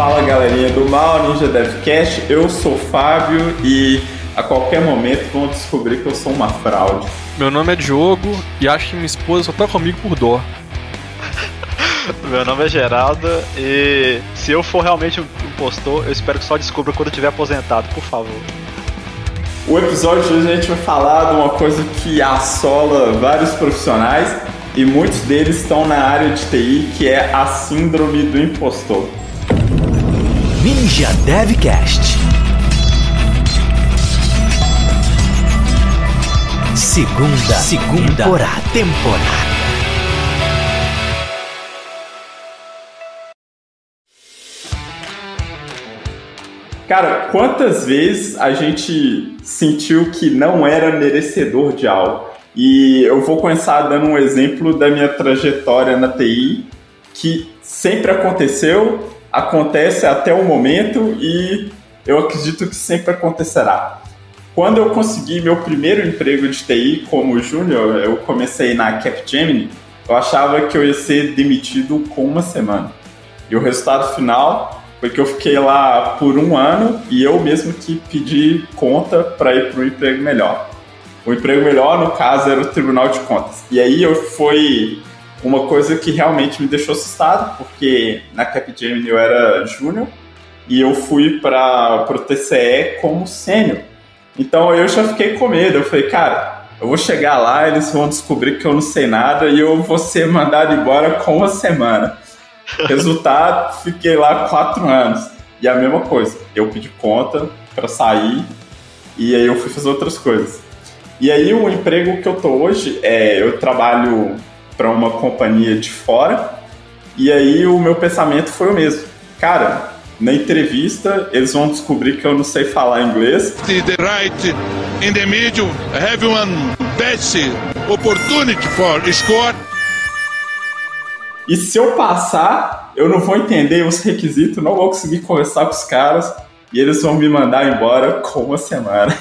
Fala galerinha do Mal Ninja Devcast, eu sou o Fábio e a qualquer momento vão descobrir que eu sou uma fraude. Meu nome é Diogo e acho que minha esposa só tá comigo por dó. Meu nome é Geraldo e se eu for realmente um impostor, eu espero que só descubra quando eu tiver aposentado, por favor. O episódio de hoje a gente vai falar de uma coisa que assola vários profissionais e muitos deles estão na área de TI, que é a síndrome do impostor. Ninja Devcast. Segunda, segunda temporada. temporada. Cara, quantas vezes a gente sentiu que não era merecedor de algo? E eu vou começar dando um exemplo da minha trajetória na TI, que sempre aconteceu, acontece até o momento e eu acredito que sempre acontecerá. Quando eu consegui meu primeiro emprego de TI como júnior, eu comecei na Capgemini, eu achava que eu ia ser demitido com uma semana. E o resultado final foi que eu fiquei lá por um ano e eu mesmo que pedi conta para ir para um emprego melhor. O emprego melhor, no caso, era o Tribunal de Contas. E aí eu foi uma coisa que realmente me deixou assustado, porque na Capgemini eu era júnior e eu fui para o TCE como sênior. Então eu já fiquei com medo. Eu falei, cara, eu vou chegar lá, eles vão descobrir que eu não sei nada e eu vou ser mandado embora com uma semana. Resultado, fiquei lá quatro anos. E a mesma coisa, eu pedi conta para sair e aí eu fui fazer outras coisas. E aí o emprego que eu tô hoje é eu trabalho para uma companhia de fora e aí o meu pensamento foi o mesmo. Cara, na entrevista eles vão descobrir que eu não sei falar inglês. The right in the middle, have one best opportunity for score. E se eu passar, eu não vou entender os requisitos, não vou conseguir conversar com os caras e eles vão me mandar embora com uma semana.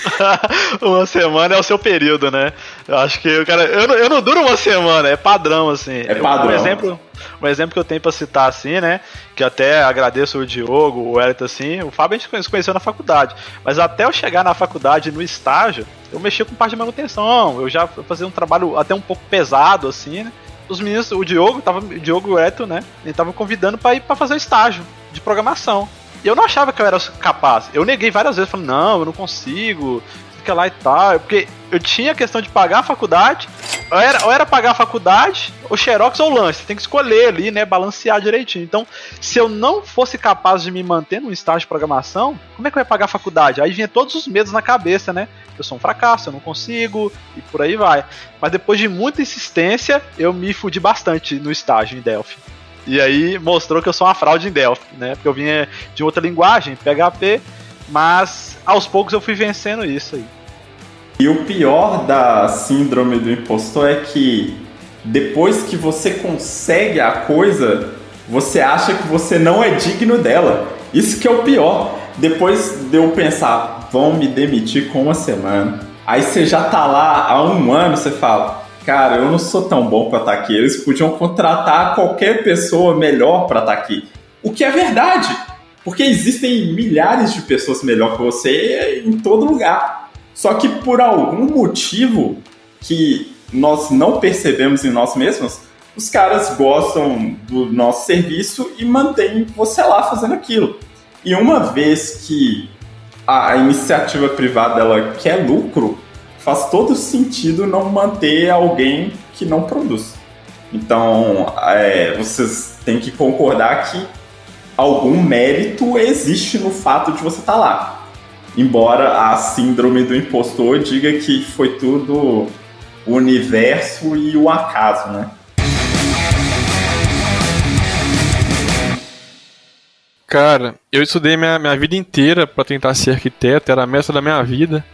uma semana é o seu período, né? Eu acho que, cara, eu não, eu não duro uma semana, é padrão, assim. É padrão. Um exemplo, um exemplo que eu tenho pra citar, assim, né? Que até agradeço o Diogo, o Elito, assim. O Fábio a gente se conheceu na faculdade. Mas até eu chegar na faculdade, no estágio, eu mexia com parte de manutenção. Eu já fazia um trabalho até um pouco pesado, assim, né? Os meninos, o Diogo, tava, o Diogo e o Elito, né? Ele tava convidando para ir para fazer o estágio de programação. Eu não achava que eu era capaz. Eu neguei várias vezes, falando, não, eu não consigo, fica lá e tal. Porque eu tinha a questão de pagar a faculdade, ou era, ou era pagar a faculdade, ou Xerox ou lanche. Você tem que escolher ali, né? Balancear direitinho. Então, se eu não fosse capaz de me manter num estágio de programação, como é que eu ia pagar a faculdade? Aí vinha todos os medos na cabeça, né? Eu sou um fracasso, eu não consigo, e por aí vai. Mas depois de muita insistência, eu me fudi bastante no estágio em Delphi. E aí mostrou que eu sou uma fraude em Delphi, né? Porque eu vinha de outra linguagem, PHP, mas aos poucos eu fui vencendo isso aí. E o pior da síndrome do impostor é que depois que você consegue a coisa, você acha que você não é digno dela. Isso que é o pior. Depois de eu pensar, vão me demitir com uma semana. Aí você já tá lá há um ano, você fala, cara, eu não sou tão bom para estar tá aqui. Eles podiam contratar qualquer pessoa melhor para estar tá aqui. O que é verdade, porque existem milhares de pessoas melhor que você em todo lugar. Só que por algum motivo que nós não percebemos em nós mesmos, os caras gostam do nosso serviço e mantêm você lá fazendo aquilo. E uma vez que a iniciativa privada ela quer lucro, faz todo sentido não manter alguém que não produz. Então, é, vocês têm que concordar que algum mérito existe no fato de você estar tá lá. Embora a síndrome do impostor diga que foi tudo o universo e o acaso, né? Cara, eu estudei minha, minha vida inteira para tentar ser arquiteto, era a meta da minha vida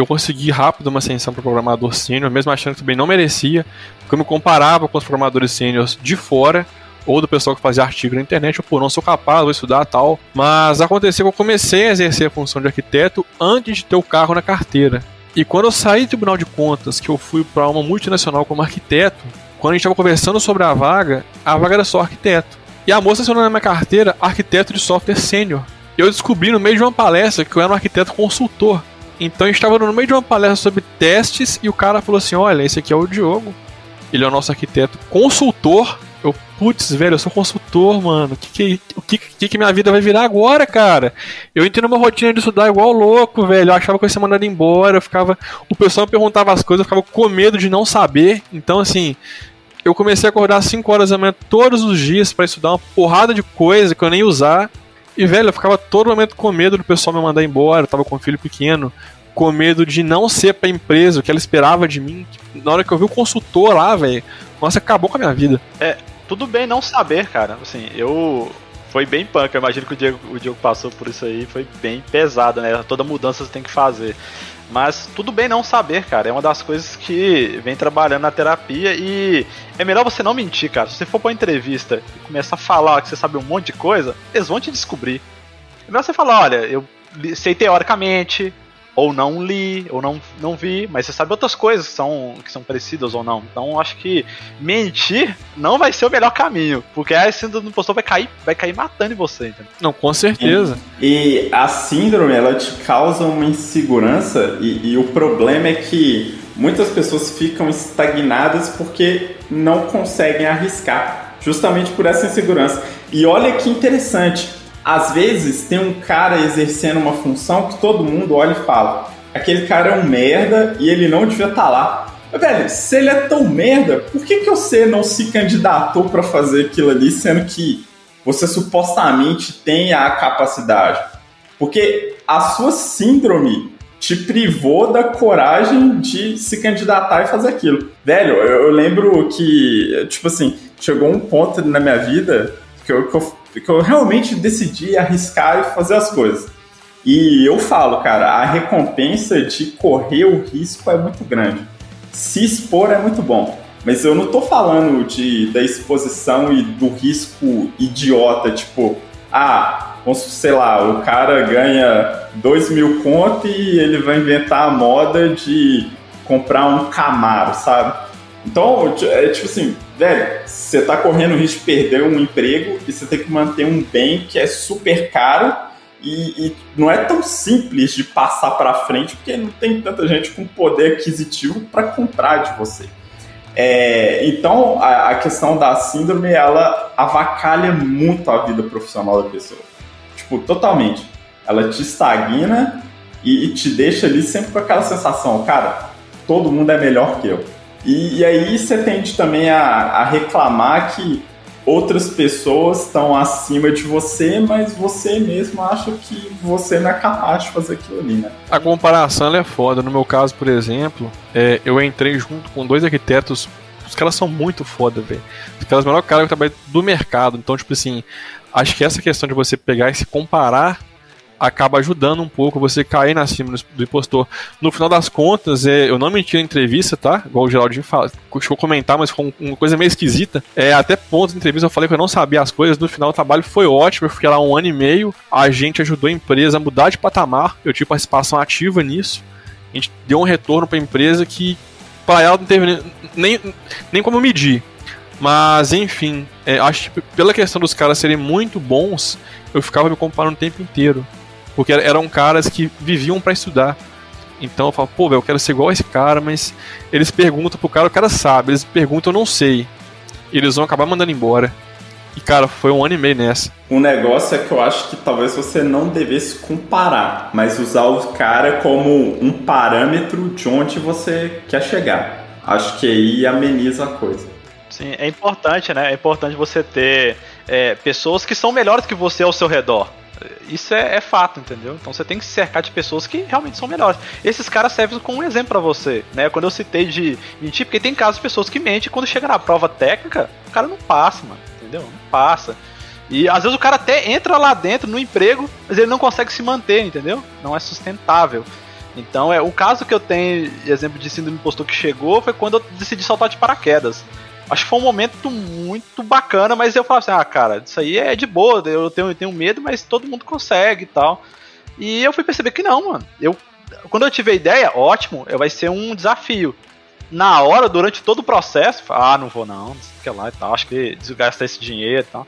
eu consegui rápido uma ascensão para programador sênior, mesmo achando que também não merecia, porque eu me comparava com os programadores sêniores de fora, ou do pessoal que fazia artigo na internet, eu, pô, não sou capaz, vou estudar tal. Mas aconteceu que eu comecei a exercer a função de arquiteto antes de ter o carro na carteira. E quando eu saí do Tribunal de Contas, que eu fui para uma multinacional como arquiteto, quando a gente estava conversando sobre a vaga, a vaga era só arquiteto. E a moça acionou na minha carteira arquiteto de software sênior. Eu descobri no meio de uma palestra que eu era um arquiteto consultor. Então a gente estava no meio de uma palestra sobre testes e o cara falou assim: Olha, esse aqui é o Diogo. Ele é o nosso arquiteto consultor. Eu, putz, velho, eu sou consultor, mano. O que que, que, que minha vida vai virar agora, cara? Eu entrei numa rotina de estudar igual louco, velho. Eu achava que eu ia ser mandado embora. Eu ficava. O pessoal me perguntava as coisas, eu ficava com medo de não saber. Então, assim, eu comecei a acordar às 5 horas da manhã todos os dias para estudar uma porrada de coisa que eu nem usar. E, velho, eu ficava todo momento com medo do pessoal me mandar embora, eu tava com um filho pequeno, com medo de não ser pra empresa o que ela esperava de mim. Na hora que eu vi o consultor lá, velho, nossa, acabou com a minha vida. É, tudo bem não saber, cara. Assim, eu. Foi bem punk, eu imagino que o Diego, o Diego passou por isso aí, foi bem pesado, né? Toda mudança você tem que fazer. Mas tudo bem não saber, cara. É uma das coisas que vem trabalhando na terapia e é melhor você não mentir, cara. Se você for pra uma entrevista e começar a falar que você sabe um monte de coisa, eles vão te descobrir. É melhor você falar, olha, eu sei teoricamente, ou não li, ou não, não vi, mas você sabe outras coisas que são, que são parecidas ou não. Então acho que mentir não vai ser o melhor caminho, porque a síndrome do impostor vai cair, vai cair matando em você. Entendeu? Não, com certeza. E, e, a síndrome, ela te causa uma insegurança, e, e o problema é que muitas pessoas ficam estagnadas porque não conseguem arriscar, justamente por essa insegurança. E olha que interessante, às vezes tem um cara exercendo uma função que todo mundo olha e fala: aquele cara é um merda e ele não devia estar tá lá. Mas, velho, se ele é tão merda, por que, que você não se candidatou para fazer aquilo ali, sendo que você supostamente tem a capacidade? Porque a sua síndrome te privou da coragem de se candidatar e fazer aquilo. Velho, eu, eu lembro que, tipo assim, chegou um ponto na minha vida que eu, que eu que eu realmente decidi arriscar e fazer as coisas. E eu falo, cara, a recompensa de correr o risco é muito grande. Se expor é muito bom. Mas eu não tô falando de, da exposição e do risco idiota, tipo, ah, sei lá, o cara ganha 2 mil conto e ele vai inventar a moda de comprar um Camaro, sabe? Então, é tipo assim, velho, você tá correndo o risco de perder um emprego e você tem que manter um bem que é super caro e, e não é tão simples de passar para frente porque não tem tanta gente com poder aquisitivo para comprar de você. É, então, a, a, questão da síndrome, ela avacalha muito a vida profissional da pessoa. Tipo, totalmente. Ela te estagna e, e te deixa ali sempre com aquela sensação, cara, todo mundo é melhor que eu e, e aí você tende também a, a reclamar que outras pessoas estão acima de você, mas você mesmo acha que você não é capaz de fazer aquilo ali, né? A comparação é foda. No meu caso, por exemplo, é, eu entrei junto com dois arquitetos. Os caras são muito foda, velho. Os caras melhor cara que trabalham do mercado. Então, tipo assim, acho que essa questão de você pegar e se comparar acaba ajudando um pouco você cair na cima do impostor. No final das contas, é, eu não menti na entrevista, tá? Igual o Geraldinho fala, a comentar, mas foi uma coisa meio esquisita. É, até ponto da entrevista eu falei que eu não sabia as coisas. No final, o trabalho foi ótimo. Eu fiquei lá um ano e meio. A gente ajudou a empresa a mudar de patamar. Eu tive participação ativa nisso. A gente deu um retorno para a empresa que, para ela, não teve nem, nem como medir. Mas, enfim, é, acho que pela questão dos caras serem muito bons, eu ficava me comparando o tempo inteiro. Porque eram caras que viviam para estudar. Então eu falo, pô, velho, eu quero ser igual a esse cara, mas eles perguntam pro cara, o cara sabe, eles perguntam, eu não sei. E eles vão acabar mandando embora. E cara, foi um ano e meio nessa. Um negócio é que eu acho que talvez você não devesse comparar, mas usar o cara como um parâmetro de onde você quer chegar. Acho que aí ameniza a coisa. Sim, é importante, né? É importante você ter é, pessoas que são melhores que você ao seu redor. Isso é, é, fato, entendeu? Então você tem que se cercar de pessoas que realmente são melhores. Esses caras servem como um exemplo para você, né? Quando eu citei de mentir, porque tem casos de pessoas que mentem quando chega na prova técnica, o cara não passa, mano, entendeu? Não passa. E às vezes o cara até entra lá dentro no emprego, mas ele não consegue se manter, entendeu? Não é sustentável. Então, é o caso que eu tenho, exemplo de síndrome impostor que chegou, foi quando eu decidi saltar de paraquedas. Acho que foi um momento muito bacana, mas eu falava assim, ah, cara, isso aí é de boa, eu tenho, eu tenho medo, mas todo mundo consegue e tal. E eu fui perceber que não, mano. Eu, quando eu tive a ideia, ótimo, vai ser um desafio. Na hora, durante todo o processo, ah, não vou não, não sei o que lá e tal, acho que desgastar esse dinheiro e tal.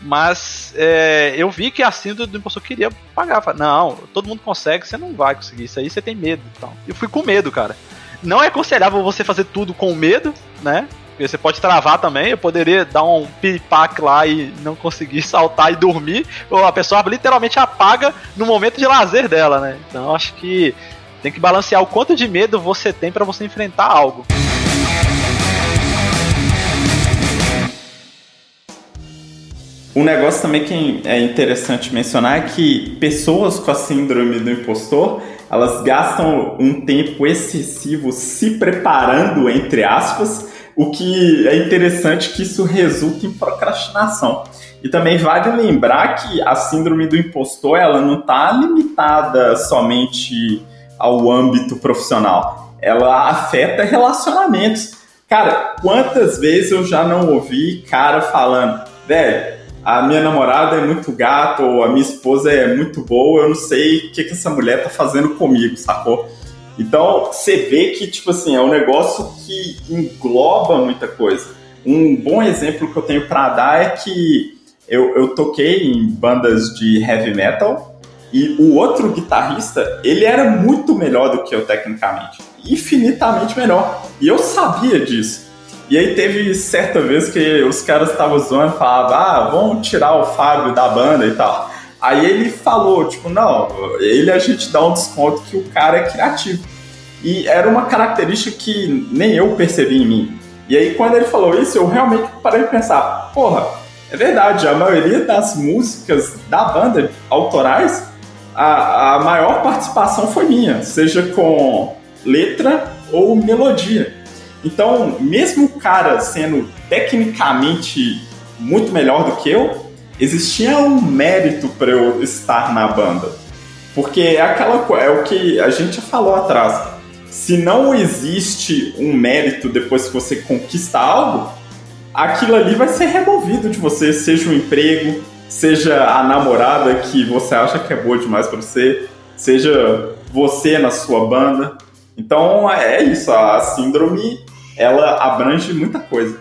Mas é, eu vi que a síndrome do impostor queria pagar. Falei, não, todo mundo consegue, você não vai conseguir isso aí, você tem medo. Então. Eu fui com medo, cara. Não é aconselhável você fazer tudo com medo, né? Porque você pode travar também. Eu poderia dar um pipac lá e não conseguir saltar e dormir. Ou a pessoa literalmente apaga no momento de lazer dela, né? Então acho que tem que balancear o quanto de medo você tem para você enfrentar algo. Um negócio também que é interessante mencionar é que pessoas com a síndrome do impostor, elas gastam um tempo excessivo se preparando, entre aspas, o que é interessante que isso resulta em procrastinação. E também vale lembrar que a síndrome do impostor, ela não está limitada somente ao âmbito profissional. Ela afeta relacionamentos. Cara, quantas vezes eu já não ouvi cara falando, velho, a minha namorada é muito gata ou a minha esposa é muito boa, eu não sei o que, que essa mulher tá fazendo comigo, sacou? Então, você vê que, tipo assim, é um negócio que engloba muita coisa. Um bom exemplo que eu tenho para dar é que eu, eu toquei em bandas de heavy metal e o outro guitarrista, ele era muito melhor do que eu tecnicamente. Infinitamente melhor. E eu sabia disso. E aí teve certa vez que os caras estavam zoando, falavam, ah, vamos tirar o Fábio da banda e tal. Aí ele falou, tipo, não, ele a gente dá um desconto que o cara é criativo. E era uma característica que nem eu percebi em mim. E aí quando ele falou isso, eu realmente parei de pensar, porra, é verdade, a maioria das músicas da banda, autorais, a, a maior participação foi minha, seja com letra ou melodia. Então, mesmo o cara sendo tecnicamente muito melhor do que eu, existia um mérito para eu estar na banda. Porque é aquela é o que a gente falou atrás. Se não existe um mérito depois que você conquista algo, aquilo ali vai ser removido de você, seja um emprego, seja a namorada que você acha que é boa demais para você, seja você na sua banda. Então é isso, a síndrome ela abrange muita coisa.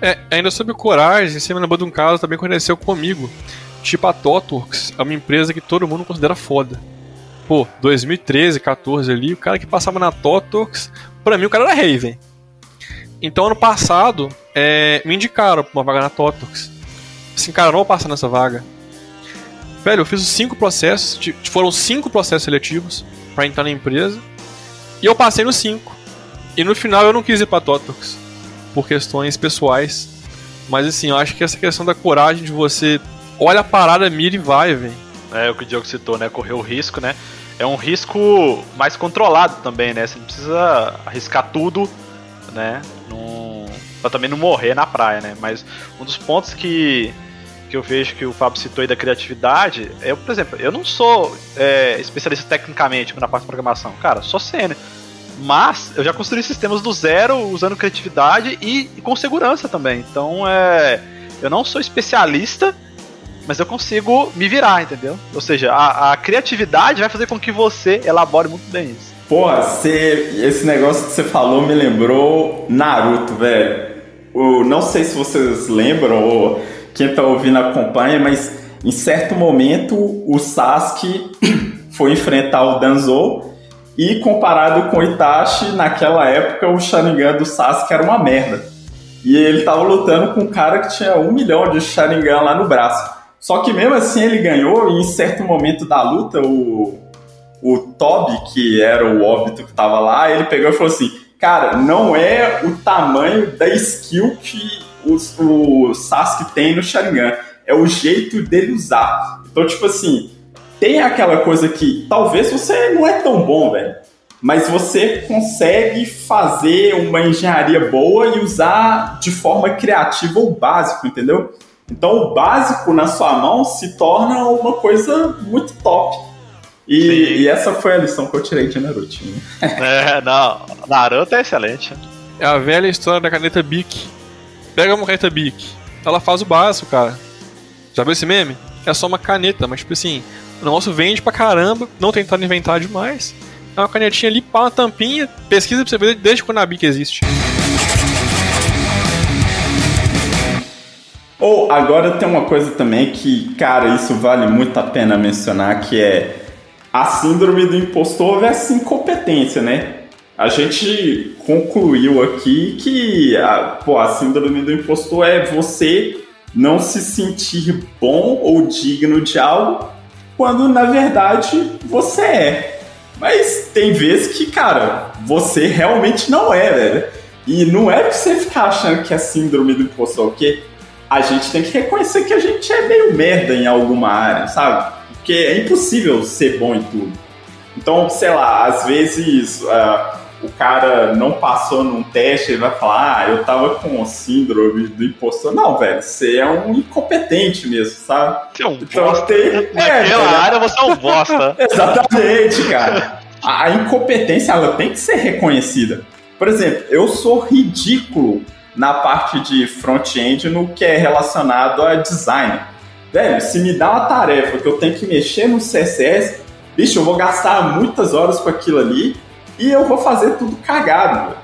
É, ainda sobre coragem, você me lembrou de um caso também aconteceu comigo. Tipo a Totworks, é uma empresa que todo mundo considera foda. Pô, 2013, 14 ali, o cara que passava na Totworks, pra mim o cara era Raven. Então ano passado, é, me indicaram pra uma vaga na Totworks. Assim, cara, não vou passar nessa vaga. Velho, eu fiz cinco processos, foram cinco processos seletivos para entrar na empresa, e eu passei nos cinco. E no final eu não quis ir pra Totox por questões pessoais. Mas assim, eu acho que essa questão da coragem de você olha a parada, mira e vai, velho. É o que o Diogo citou, né? Correr o risco, né? É um risco mais controlado também, né? Você não precisa arriscar tudo, né? Num... Pra também não morrer na praia, né? Mas um dos pontos que, que eu vejo que o Fábio citou aí da criatividade, eu, por exemplo, eu não sou é, especialista tecnicamente na parte de programação. Cara, sou sênior. Mas eu já construí sistemas do zero, usando criatividade e, e com segurança também. Então é. Eu não sou especialista, mas eu consigo me virar, entendeu? Ou seja, a, a, criatividade vai fazer com que você elabore muito bem isso. Porra, você, esse negócio que você falou me lembrou Naruto, velho. O, não sei se vocês lembram ou quem tá ouvindo acompanha, mas em certo momento o Sasuke foi enfrentar o Danzo e comparado com Itachi, naquela época o Sharingan do Sasuke era uma merda. E ele tava lutando com um cara que tinha um milhão de Sharingan lá no braço. Só que mesmo assim ele ganhou e em certo momento da luta o, o Toby, que era o óbito que tava lá, ele pegou e falou assim, cara, não é o tamanho da skill que o, o Sasuke tem no Sharingan, é o jeito dele usar. Então, tipo assim, tem aquela coisa que talvez você não é tão bom, velho. Mas você consegue fazer uma engenharia boa e usar de forma criativa o básico, entendeu? Então o básico na sua mão se torna uma coisa muito top. E, e essa foi a lição que eu tirei de Naruto. É, não, Naruto é excelente. É a velha história da caneta Bic. Pega uma caneta Bic, ela faz o básico, cara. Já viu esse meme? É só uma caneta, mas tipo assim, o negócio vende pra caramba, não tentando inventar demais. É uma canetinha ali, pá, uma tampinha, pesquisa pra você ver desde quando a Bic existe. Ou agora tem uma coisa também que, cara, isso vale muito a pena mencionar, que é a síndrome do impostor versus incompetência, né? A gente concluiu aqui que a, pô, a síndrome do impostor é você não se sentir bom ou digno de algo quando na verdade você é. Mas tem vezes que, cara, você realmente não é, velho. E não é pra você ficar achando que é síndrome do impostor, porque a gente tem que reconhecer que a gente é meio merda em alguma área, sabe? Porque é impossível ser bom em tudo. Então, sei lá, às vezes uh, o cara não passou num teste e vai falar, ah, eu tava com síndrome do impostor. Não, velho, você é um incompetente mesmo, sabe? Você é um então, bosta. Tem... Naquela é, área você é um bosta. Exatamente, cara. A incompetência, ela tem que ser reconhecida. Por exemplo, eu sou ridículo na parte de front-end no que é relacionado a design. Velho, se me dá uma tarefa que eu tenho que mexer no CSS, bicho, eu vou gastar muitas horas com aquilo ali e eu vou fazer tudo cagado.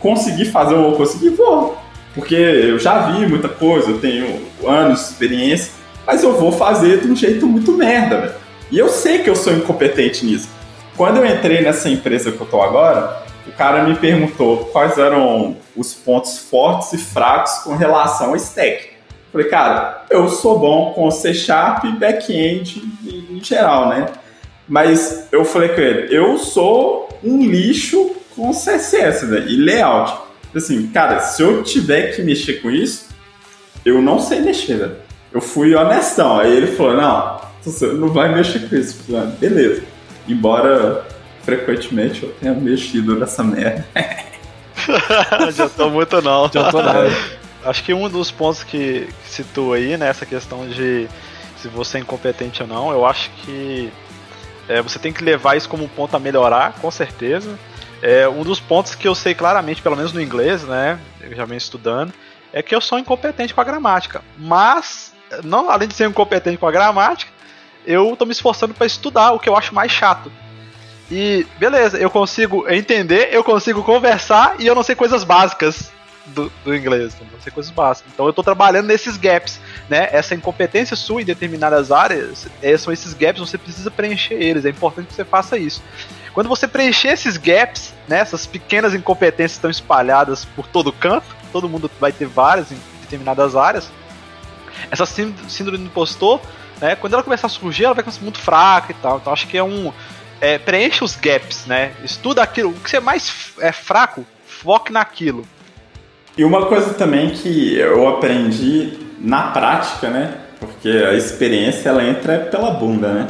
Conseguir fazer, vou conseguir, vou. Porque eu já vi muita coisa, eu tenho anos de experiência, mas eu vou fazer de um jeito muito merda, velho. E eu sei que eu sou incompetente nisso. Quando eu entrei nessa empresa que eu tô agora, o cara me perguntou quais eram os pontos fortes e fracos com relação a stack. Falei, cara, eu sou bom com C Sharp e back-end em geral, né? Mas eu falei com ele, eu sou um lixo com CSS né? e layout. Assim, cara, se eu tiver que mexer com isso, eu não sei mexer, né? Eu fui honestão. Aí ele falou, não, você não vai mexer com isso. Falei, ah, beleza. Embora frequentemente eu tenha mexido nessa merda. Já tô muito não. Já tô nada. Acho que um dos pontos que, que citou aí, né, essa questão de se você é incompetente ou não, eu acho que é, você tem que levar isso como um ponto a melhorar, com certeza. É, um dos pontos que eu sei claramente, pelo menos no inglês, né? Eu já venho estudando, é que eu sou incompetente com a gramática. Mas, não além de ser incompetente com a gramática, eu estou me esforçando para estudar, o que eu acho mais chato. E beleza, eu consigo entender, eu consigo conversar e eu não sei coisas básicas do, do inglês, não sei coisas básicas. Então eu estou trabalhando nesses gaps né, essa incompetência sua em determinadas áreas, é, são esses gaps, você precisa preencher eles, é importante que você faça isso. Quando você preencher esses gaps, né, essas pequenas incompetências estão espalhadas por todo canto, todo mundo vai ter várias em determinadas áreas, essa síndrome do impostor, né, quando ela começar a surgir, ela vai começar muito fraca e tal. Então acho que é um. É, preencha os gaps, né? Estuda aquilo. O que você é mais é fraco, foque naquilo. E uma coisa também que eu aprendi na prática, né? Porque a experiência ela entra pela bunda, né?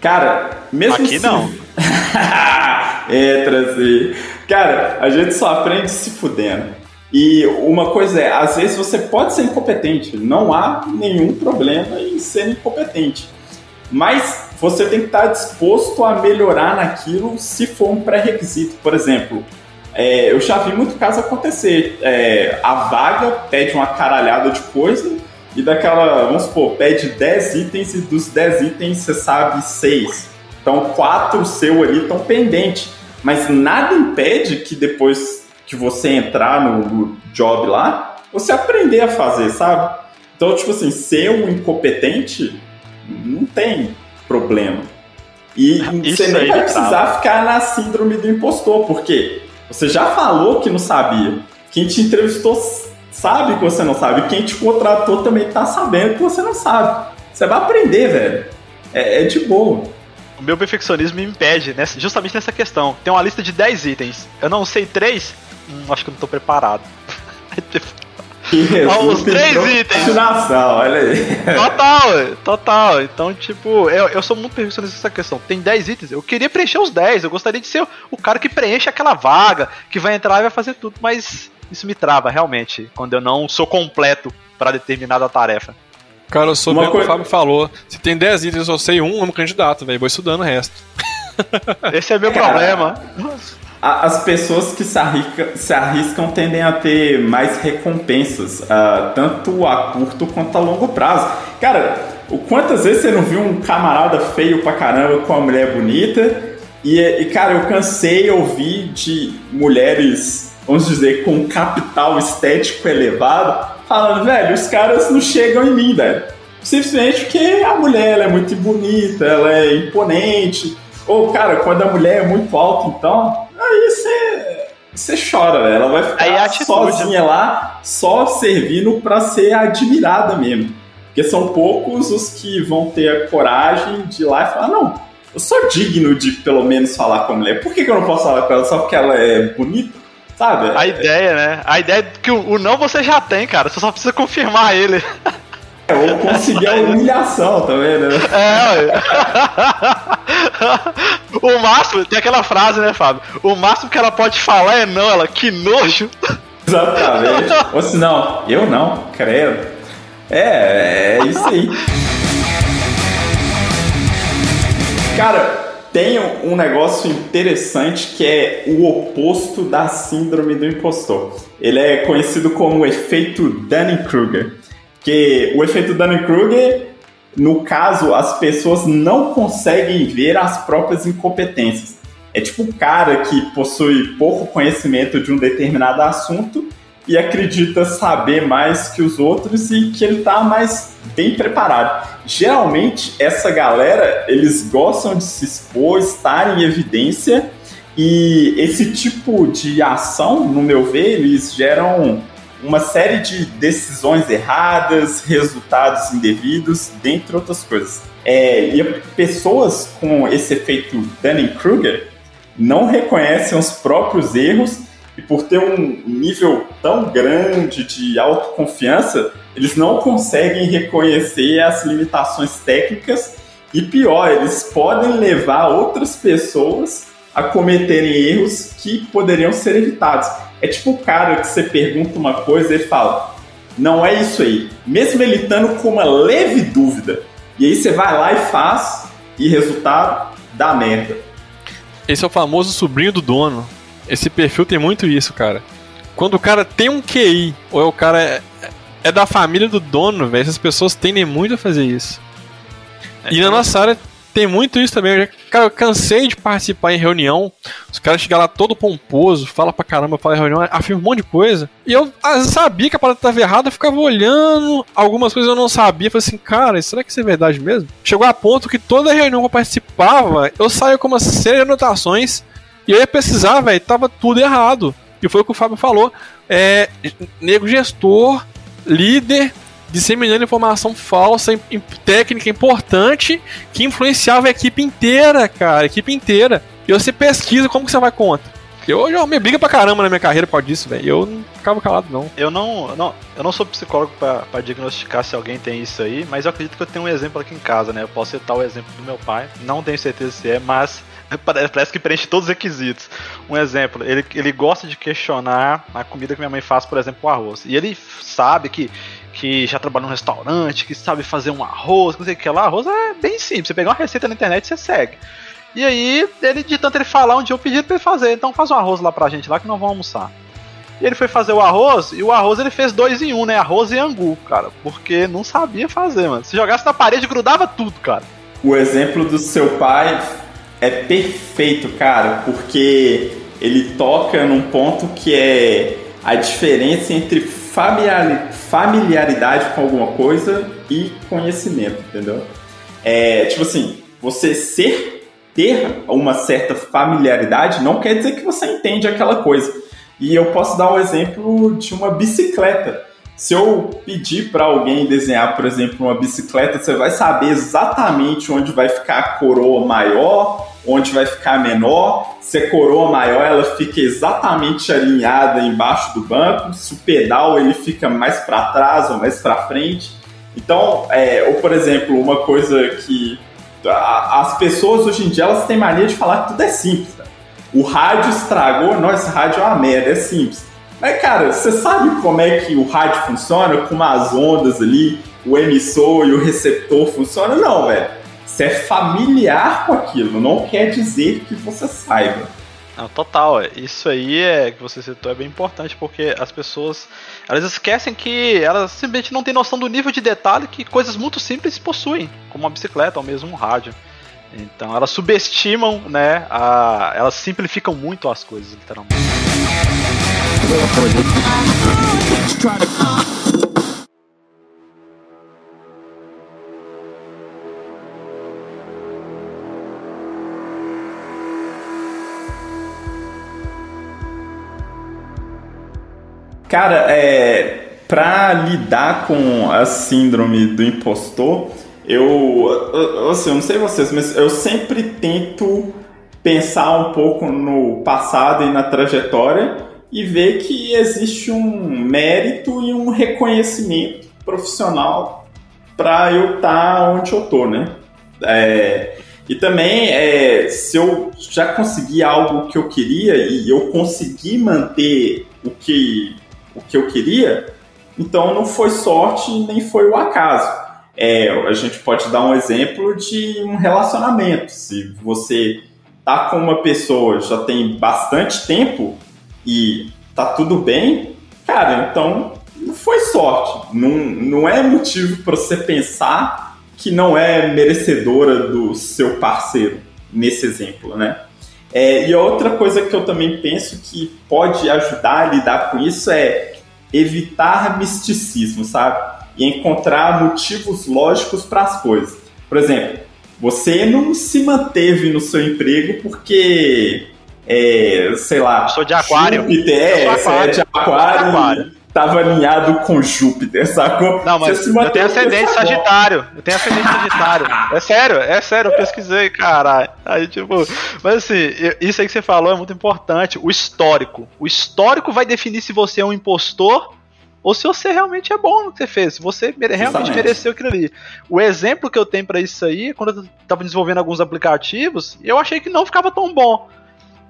Cara, mesmo Aqui se... não. entra assim. Cara, a gente só aprende se fudendo. E uma coisa é, às vezes você pode ser incompetente, não há nenhum problema em ser incompetente. Mas você tem que estar disposto a melhorar naquilo se for um pré-requisito. Por exemplo, é, eu já vi muito caso acontecer. É, a vaga pede uma caralhada de coisa e daquela, vamos supor, pede 10 itens e dos 10 itens você sabe 6. Então, quatro seu ali estão pendentes. Mas nada impede que depois que você entrar no, no job lá, você aprender a fazer, sabe? Então, tipo assim, ser um incompetente não tem problema. E Isso você nem vai precisar ficar na síndrome do impostor, porque você já falou que não sabia. Quem te entrevistou sabe que você não sabe. Quem te contratou também tá sabendo que você não sabe. Você vai aprender, velho. É, é de boa. O meu perfeccionismo me impede, justamente nessa questão. Tem uma lista de 10 itens. Eu não sei 3, hum, acho que eu não tô preparado. Que os três itens. olha aí. Total, total. Então, tipo, eu, eu sou muito perfeccionista nessa questão. Tem 10 itens, eu queria preencher os 10. Eu gostaria de ser o cara que preenche aquela vaga, que vai entrar e vai fazer tudo, mas isso me trava realmente quando eu não sou completo para determinada tarefa. Cara, eu sou Uma bem coisa... o Fábio falou. Se tem 10 itens, eu sei um, eu me candidato, velho. Vou estudando o resto. Esse é meu Cara, problema as pessoas que se, arrisca, se arriscam tendem a ter mais recompensas, uh, tanto a curto quanto a longo prazo. Cara, quantas vezes você não viu um camarada feio pra caramba com uma mulher bonita? E, e cara, eu cansei de ouvir de mulheres, vamos dizer, com capital estético elevado, falando, velho, os caras não chegam em mim, velho. Simplesmente porque a mulher é muito bonita, ela é imponente. Ou, cara, quando a mulher é muito alta, então, aí você. Você chora, velho. Ela vai ficar atitude. sozinha lá, só servindo pra ser admirada mesmo. Porque são poucos os que vão ter a coragem de ir lá e falar, não, eu sou digno de pelo menos falar com a mulher. Por que, que eu não posso falar com ela só porque ela é bonita? Sabe? A ideia, né? A ideia é que o, o não você já tem, cara. Você só precisa confirmar ele. É, ou conseguir a humilhação, tá vendo? É. O máximo, tem aquela frase, né, Fábio? O máximo que ela pode falar é não, ela, que nojo. Exatamente. Ou se não, eu não, credo. É, é isso aí. Cara, tem um negócio interessante que é o oposto da síndrome do impostor. Ele é conhecido como o efeito Dunning-Kruger. Que o efeito Dunning-Kruger, no caso, as pessoas não conseguem ver as próprias incompetências. É tipo o cara que possui pouco conhecimento de um determinado assunto e acredita saber mais que os outros e que ele tá mais bem preparado. Geralmente, essa galera, eles gostam de se expor, estar em evidência e esse tipo de ação, no meu ver, eles geram uma série de decisões erradas, resultados indevidos, dentre outras coisas. É, e pessoas com esse efeito Dunning-Kruger não reconhecem os próprios erros e por ter um nível tão grande de autoconfiança, eles não conseguem reconhecer as limitações técnicas e pior, eles podem levar outras pessoas a cometerem erros que poderiam ser evitados. É tipo o cara que você pergunta uma coisa e ele fala: não é isso aí. Mesmo ele estando com uma leve dúvida. E aí você vai lá e faz, e resultado dá merda. Esse é o famoso sobrinho do dono. Esse perfil tem muito isso, cara. Quando o cara tem um QI, ou é o cara é, é da família do dono, velho, essas pessoas tendem muito a fazer isso. E na nossa área tem muito isso também. Eu, já, cara, eu cansei de participar em reunião. Os caras chegam lá todo pomposo, fala pra caramba, fala em reunião, afirma um monte de coisa. E eu ah, sabia que a parada estava errada, eu ficava olhando. Algumas coisas eu não sabia. Falei assim, cara, será que isso é verdade mesmo? Chegou a ponto que toda reunião que eu participava, eu saía com uma série de anotações. E eu ia pesquisar, velho, tava tudo errado. E foi o que o Fábio falou. É, nego gestor, líder, disseminando informação falsa, em, técnica importante, que influenciava a equipe inteira, cara, a equipe inteira. E você pesquisa como que você vai contra. Eu já me briga pra caramba na minha carreira por causa disso, velho. Eu não ficava calado, não. Eu não, não, eu não sou psicólogo pra diagnosticar se alguém tem isso aí, mas eu acredito que eu tenho um exemplo aqui em casa, né? Eu posso citar o exemplo do meu pai. Não tenho certeza se é, mas Parece que preenche todos os requisitos. Um exemplo, ele, ele gosta de questionar a comida que minha mãe faz, por exemplo, o arroz. E ele sabe que, que já trabalha num restaurante, que sabe fazer um arroz, não sei o que lá. Arroz é bem simples. Você pegar uma receita na internet e você segue. E aí, ele, de tanto ele falar, um dia eu pedi pra ele fazer. Então faz um arroz lá pra gente lá que nós vamos almoçar. E ele foi fazer o arroz, e o arroz ele fez dois em um, né? Arroz e angu, cara. Porque não sabia fazer, mano. Se jogasse na parede, grudava tudo, cara. O exemplo do seu pai é perfeito, cara, porque ele toca num ponto que é a diferença entre familiaridade com alguma coisa e conhecimento, entendeu? É, tipo assim, você ser, ter uma certa familiaridade não quer dizer que você entende aquela coisa. E eu posso dar um exemplo de uma bicicleta. Se eu pedir para alguém desenhar, por exemplo, uma bicicleta, você vai saber exatamente onde vai ficar a coroa maior, onde vai ficar menor. Se a coroa maior, ela fica exatamente alinhada embaixo do banco. Se o pedal ele fica mais para trás ou mais para frente. Então, é, ou por exemplo, uma coisa que a, as pessoas hoje em dia elas têm mania de falar que tudo é simples. O rádio estragou, nossa, rádio é uma merda, é simples. Mas, cara, você sabe como é que o rádio funciona? Com as ondas ali, o emissor e o receptor funcionam? Não, velho você é familiar com aquilo, não quer dizer que você saiba. Não, total, é. isso aí é que você citou é bem importante porque as pessoas elas esquecem que elas simplesmente não têm noção do nível de detalhe que coisas muito simples possuem, como uma bicicleta ou mesmo um rádio. Então elas subestimam, né? A, elas simplificam muito as coisas, literalmente. Cara, é, pra lidar com a síndrome do impostor, eu, eu, assim, eu não sei vocês, mas eu sempre tento pensar um pouco no passado e na trajetória e ver que existe um mérito e um reconhecimento profissional para eu estar tá onde eu tô, né? É, e também, é, se eu já consegui algo que eu queria e eu consegui manter o que, o que eu queria, então não foi sorte nem foi o acaso. É, a gente pode dar um exemplo de um relacionamento. Se você tá com uma pessoa já tem bastante tempo e tá tudo bem, cara, então não foi sorte. Não, não é motivo para você pensar que não é merecedora do seu parceiro, nesse exemplo, né? É, e outra coisa que eu também penso que pode ajudar a lidar com isso é evitar misticismo, sabe? E encontrar motivos lógicos para as coisas. Por exemplo, você não se manteve no seu emprego porque, é, sei lá. Eu sou de aquário. Júpiter, é, aquário. é de aquário. aquário tava alinhado com Júpiter, sacou? Não, mas eu tenho ascendente Sagitário. Eu tenho ascendente Sagitário. É sério, é sério, eu pesquisei, caralho. Aí, tipo, mas assim, isso aí que você falou é muito importante. O histórico. O histórico vai definir se você é um impostor ou se você realmente é bom no que você fez, se você realmente Justamente. mereceu aquilo ali. O exemplo que eu tenho para isso aí, quando eu estava desenvolvendo alguns aplicativos, eu achei que não ficava tão bom.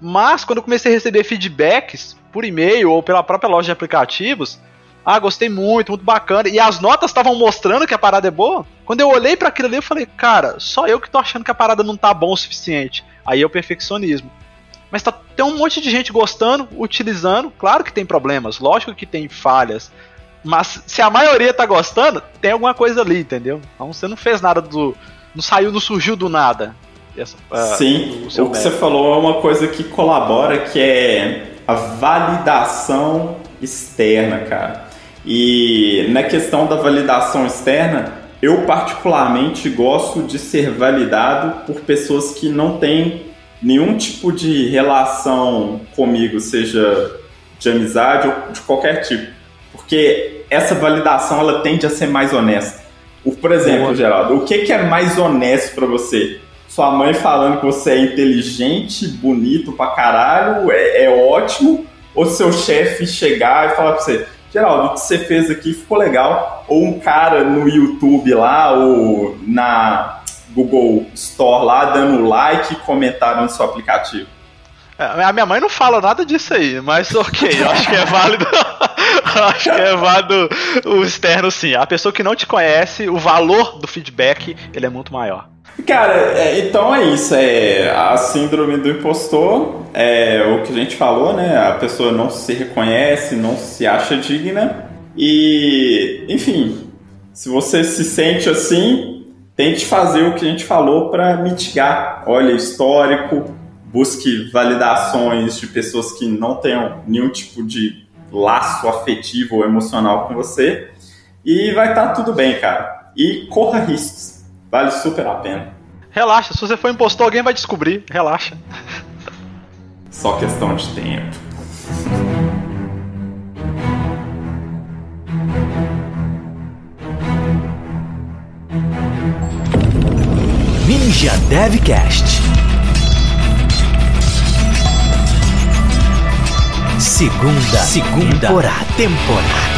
Mas quando eu comecei a receber feedbacks por e-mail ou pela própria loja de aplicativos, ah, gostei muito, muito bacana. E as notas estavam mostrando que a parada é boa. Quando eu olhei para aquilo ali, eu falei, cara, só eu que tô achando que a parada não tá bom o suficiente. Aí é o perfeccionismo. Mas tá, tem um monte de gente gostando, utilizando. Claro que tem problemas, lógico que tem falhas. Mas se a maioria tá gostando, tem alguma coisa ali, entendeu? Então você não fez nada do. Não saiu, não surgiu do nada. Essa, uh, Sim, o, o que você falou é uma coisa que colabora, que é a validação externa, cara. E na questão da validação externa, eu particularmente gosto de ser validado por pessoas que não têm nenhum tipo de relação comigo, seja de amizade ou de qualquer tipo. Porque essa validação ela tende a ser mais honesta. Por exemplo, Boa. Geraldo, o que, que é mais honesto para você? Sua mãe falando que você é inteligente, bonito pra caralho, é, é ótimo, ou seu chefe chegar e falar pra você, Geraldo, o que você fez aqui ficou legal, ou um cara no YouTube lá, ou na Google Store lá dando like e comentaram no seu aplicativo. É, a minha mãe não fala nada disso aí, mas ok, eu acho que é válido. acho que é válido o externo sim. A pessoa que não te conhece, o valor do feedback ele é muito maior. Cara, é, então é isso. É a síndrome do impostor, é o que a gente falou, né? A pessoa não se reconhece, não se acha digna. E, enfim, se você se sente assim, tente fazer o que a gente falou para mitigar. Olha, histórico, busque validações de pessoas que não tenham nenhum tipo de laço afetivo ou emocional com você e vai estar tá tudo bem, cara. E corra riscos, vale super a pena. Relaxa, se você for impostor, alguém vai descobrir, relaxa. Só questão de tempo. Ninja Devcast. Segunda, segunda temporada. temporada.